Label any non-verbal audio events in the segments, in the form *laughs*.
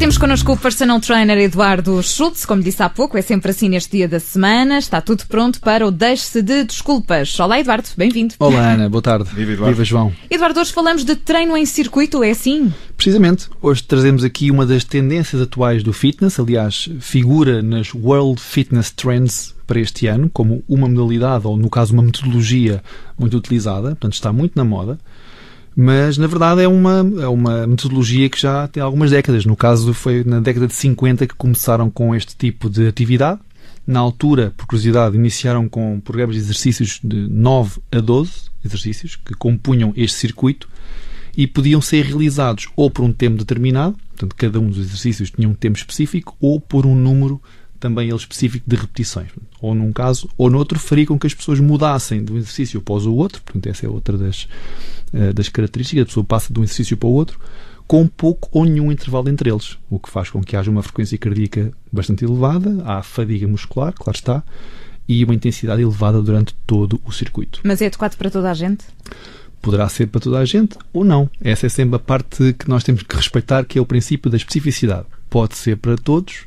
temos connosco o personal trainer Eduardo Schultz, como disse há pouco, é sempre assim neste dia da semana. Está tudo pronto para o Deixe-se de Desculpas. Olá, Eduardo, bem-vindo. Olá, *laughs* Ana, boa tarde. Viva, Eduardo. Viva, João. Eduardo, hoje falamos de treino em circuito, é assim? Precisamente, hoje trazemos aqui uma das tendências atuais do fitness, aliás, figura nas World Fitness Trends para este ano, como uma modalidade, ou no caso, uma metodologia muito utilizada, portanto, está muito na moda. Mas, na verdade, é uma, é uma metodologia que já tem algumas décadas. No caso, foi na década de 50 que começaram com este tipo de atividade. Na altura, por curiosidade, iniciaram com programas de exercícios de 9 a 12 exercícios que compunham este circuito e podiam ser realizados ou por um tempo determinado, portanto, cada um dos exercícios tinha um tempo específico, ou por um número também ele específico de repetições. Ou num caso ou noutro, faria com que as pessoas mudassem de um exercício após o outro, portanto, essa é outra das, eh, das características, a pessoa passa de um exercício para o outro, com pouco ou nenhum intervalo entre eles, o que faz com que haja uma frequência cardíaca bastante elevada, há fadiga muscular, claro está, e uma intensidade elevada durante todo o circuito. Mas é adequado para toda a gente? Poderá ser para toda a gente ou não. Essa é sempre a parte que nós temos que respeitar, que é o princípio da especificidade. Pode ser para todos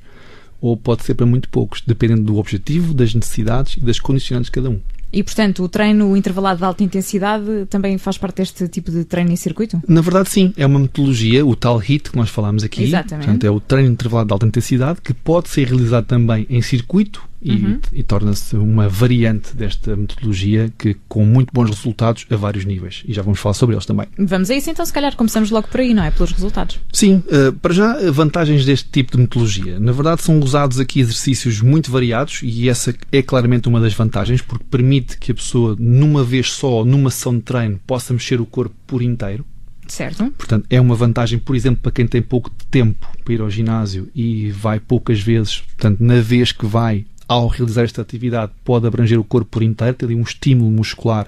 ou pode ser para muito poucos, dependendo do objetivo, das necessidades e das condicionantes de cada um. E, portanto, o treino intervalado de alta intensidade também faz parte deste tipo de treino em circuito? Na verdade, sim. É uma metodologia, o tal HIT que nós falámos aqui. Exatamente. Portanto, é o treino intervalado de alta intensidade que pode ser realizado também em circuito Uhum. e torna-se uma variante desta metodologia que com muito bons resultados a vários níveis. E já vamos falar sobre eles também. Vamos a isso então, se calhar começamos logo por aí, não é? Pelos resultados. Sim, eh, para já, eh, vantagens deste tipo de metodologia. Na verdade, são usados aqui exercícios muito variados e essa é claramente uma das vantagens, porque permite que a pessoa, numa vez só, numa sessão de treino, possa mexer o corpo por inteiro. Certo? Portanto, é uma vantagem, por exemplo, para quem tem pouco tempo para ir ao ginásio e vai poucas vezes. Portanto, na vez que vai, ao realizar esta atividade, pode abranger o corpo por inteiro, ter ali um estímulo muscular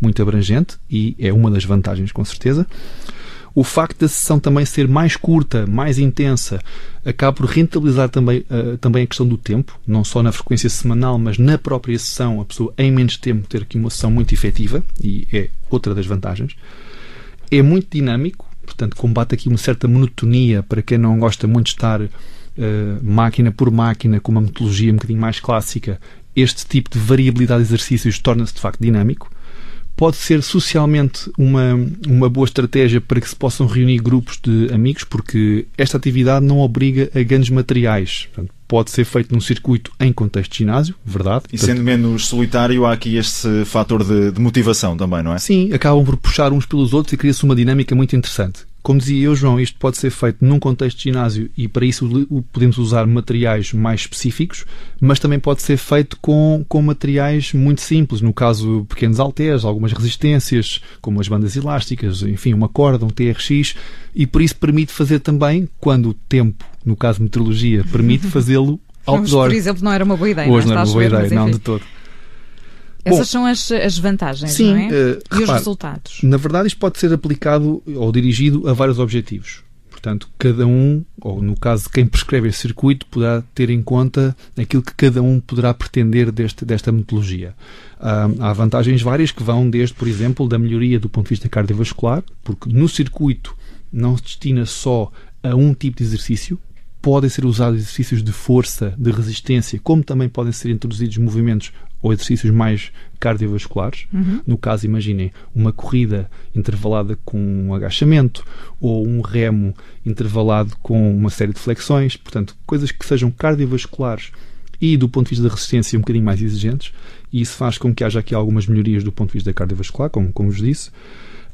muito abrangente e é uma das vantagens, com certeza. O facto da sessão também ser mais curta, mais intensa, acaba por rentabilizar também, eh, também a questão do tempo, não só na frequência semanal, mas na própria sessão, a pessoa em menos tempo ter aqui uma sessão muito efetiva e é outra das vantagens. É muito dinâmico, portanto, combate aqui uma certa monotonia para quem não gosta muito de estar eh, máquina por máquina, com uma metodologia um bocadinho mais clássica. Este tipo de variabilidade de exercícios torna-se de facto dinâmico. Pode ser socialmente uma, uma boa estratégia para que se possam reunir grupos de amigos, porque esta atividade não obriga a grandes materiais. Portanto, pode ser feito num circuito em contexto de ginásio, verdade. E sendo menos solitário, há aqui este fator de, de motivação também, não é? Sim, acabam por puxar uns pelos outros e cria-se uma dinâmica muito interessante. Como dizia eu, João, isto pode ser feito num contexto de ginásio e para isso podemos usar materiais mais específicos, mas também pode ser feito com, com materiais muito simples, no caso pequenos halteres, algumas resistências, como as bandas elásticas, enfim, uma corda, um TRX, e por isso permite fazer também, quando o tempo, no caso meteorologia, permite *laughs* fazê-lo outdoor. por exemplo, não era uma boa ideia. Hoje não, não é? é uma boa ideia, mas, não de todo. Essas Bom, são as, as vantagens, Sim, não é? eh, e os repare, resultados? Na verdade, isto pode ser aplicado ou dirigido a vários objetivos. Portanto, cada um, ou no caso de quem prescreve este circuito, poderá ter em conta aquilo que cada um poderá pretender deste, desta metodologia. Ah, há vantagens várias que vão desde, por exemplo, da melhoria do ponto de vista cardiovascular, porque no circuito não se destina só a um tipo de exercício, podem ser usados exercícios de força, de resistência, como também podem ser introduzidos movimentos ou exercícios mais cardiovasculares. No caso, imaginem uma corrida intervalada com um agachamento ou um remo intervalado com uma série de flexões. Portanto, coisas que sejam cardiovasculares e do ponto de vista da resistência um bocadinho mais exigentes. E isso faz com que haja aqui algumas melhorias do ponto de vista cardiovascular, como, como vos disse.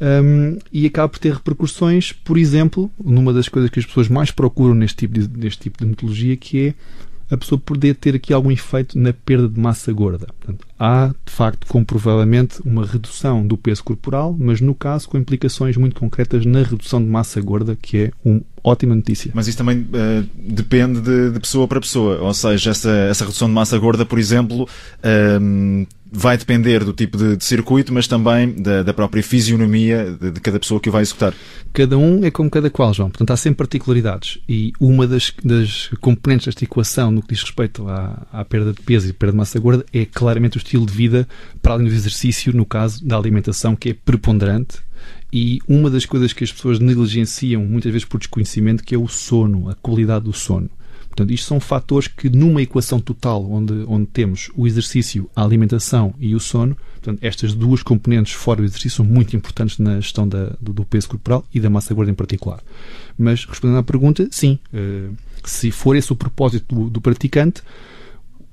Um, e acaba por ter repercussões, por exemplo, numa das coisas que as pessoas mais procuram neste tipo de, neste tipo de metodologia, que é a pessoa poder ter aqui algum efeito na perda de massa gorda. Portanto, há, de facto, comprovadamente, uma redução do peso corporal, mas no caso com implicações muito concretas na redução de massa gorda, que é uma ótima notícia. Mas isso também eh, depende de, de pessoa para pessoa. Ou seja, essa, essa redução de massa gorda, por exemplo, ehm, vai depender do tipo de, de circuito, mas também da, da própria fisionomia de, de cada pessoa que o vai executar. Cada um é como cada qual, João. Portanto, há sempre particularidades. E uma das, das componentes desta equação no que diz respeito à, à perda de peso e perda de massa gorda é claramente estilo de vida, para além do exercício, no caso da alimentação, que é preponderante E uma das coisas que as pessoas negligenciam, muitas vezes por desconhecimento, que é o sono, a qualidade do sono. Portanto, isto são fatores que, numa equação total, onde, onde temos o exercício, a alimentação e o sono, portanto, estas duas componentes fora do exercício são muito importantes na gestão da, do, do, peso corporal e da massa gorda em particular. Mas, respondendo à pergunta, sim, uh, se for esse o propósito do, do praticante,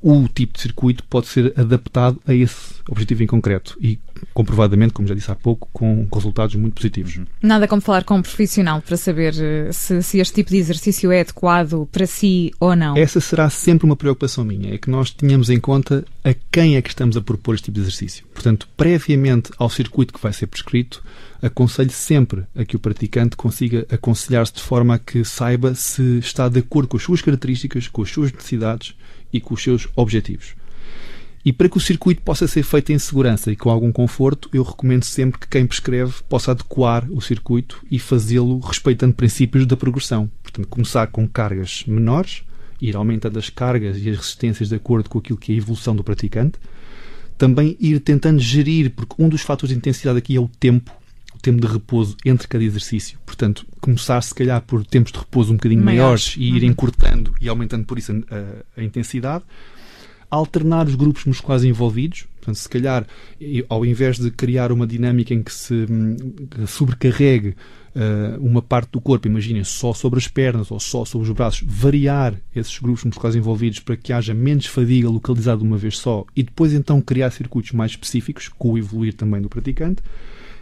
o tipo de circuito pode ser adaptado a esse objetivo em concreto. E comprovadamente, como já disse há pouco, com resultados muito positivos. Nada como falar com um profissional para saber eh, se, se, este tipo de exercício é adequado para si ou não. Essa será sempre uma preocupação minha, é que nós tenhamos em conta a quem é que estamos a propor este tipo de exercício. Portanto, previamente ao circuito que vai ser prescrito, aconselho sempre a que o praticante consiga aconselhar-se de forma a que saiba se está de acordo com as suas características, com as suas necessidades e com os seus objetivos. E para que o circuito possa ser feito em segurança e com algum conforto, eu recomendo sempre que quem prescreve possa adequar o circuito e fazê-lo respeitando princípios da progressão. Portanto, começar com cargas menores, ir aumentando as cargas e as resistências de acordo com aquilo que é a evolução do praticante. Também ir tentando gerir, porque um dos fatores de intensidade aqui é o tempo, o tempo de repouso entre cada exercício. Portanto, começar se calhar por tempos de repouso um bocadinho maiores, maiores e ir uhum. encurtando e aumentando por isso a, a intensidade alternar os grupos musculares envolvidos. Portanto, se calhar, ao invés de criar uma dinâmica em que se hum, sobrecarregue uh, uma parte do corpo, imaginem só sobre as pernas ou só sobre os braços, variar esses grupos musculares envolvidos para que haja menos fadiga localizada de uma vez só e depois então criar circuitos mais específicos, com o evoluir também do praticante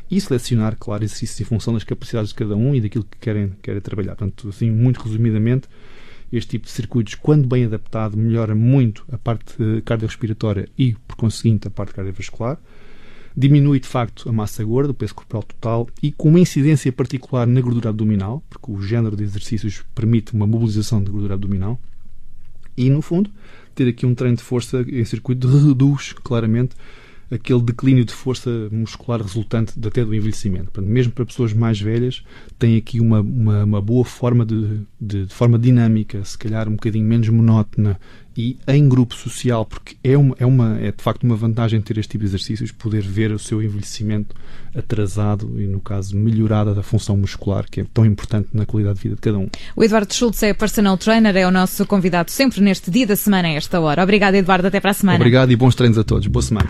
e selecionar, claro, exercícios em função das capacidades de cada um e daquilo que querem, querem trabalhar. Portanto, assim, muito resumidamente, este tipo de circuitos, quando bem adaptado, melhora muito a parte cardiorrespiratória e, por conseguinte, a parte cardiovascular. Diminui, de facto, a massa gorda, o peso corporal total e com uma incidência particular na gordura abdominal, porque o género de exercícios permite uma mobilização de gordura abdominal. E, no fundo, ter aqui um treino de força em circuito *laughs* reduz claramente aquele declínio de força muscular resultante até do envelhecimento. Portanto, mesmo para pessoas mais velhas, tem aqui uma, uma, uma boa forma de, de, de, forma dinâmica, se calhar um bocadinho menos monótona e em grupo social, porque é, uma, é, uma, é de facto uma vantagem ter este tipo de exercícios, poder ver o seu envelhecimento atrasado e, no caso, melhorada da função muscular, que é tão importante na qualidade de vida de cada um. O Eduardo Schultz é personal trainer, é o nosso convidado sempre neste dia da semana, a esta hora. Obrigado, Eduardo, até para a semana. Obrigado e bons treinos a todos. Boa semana.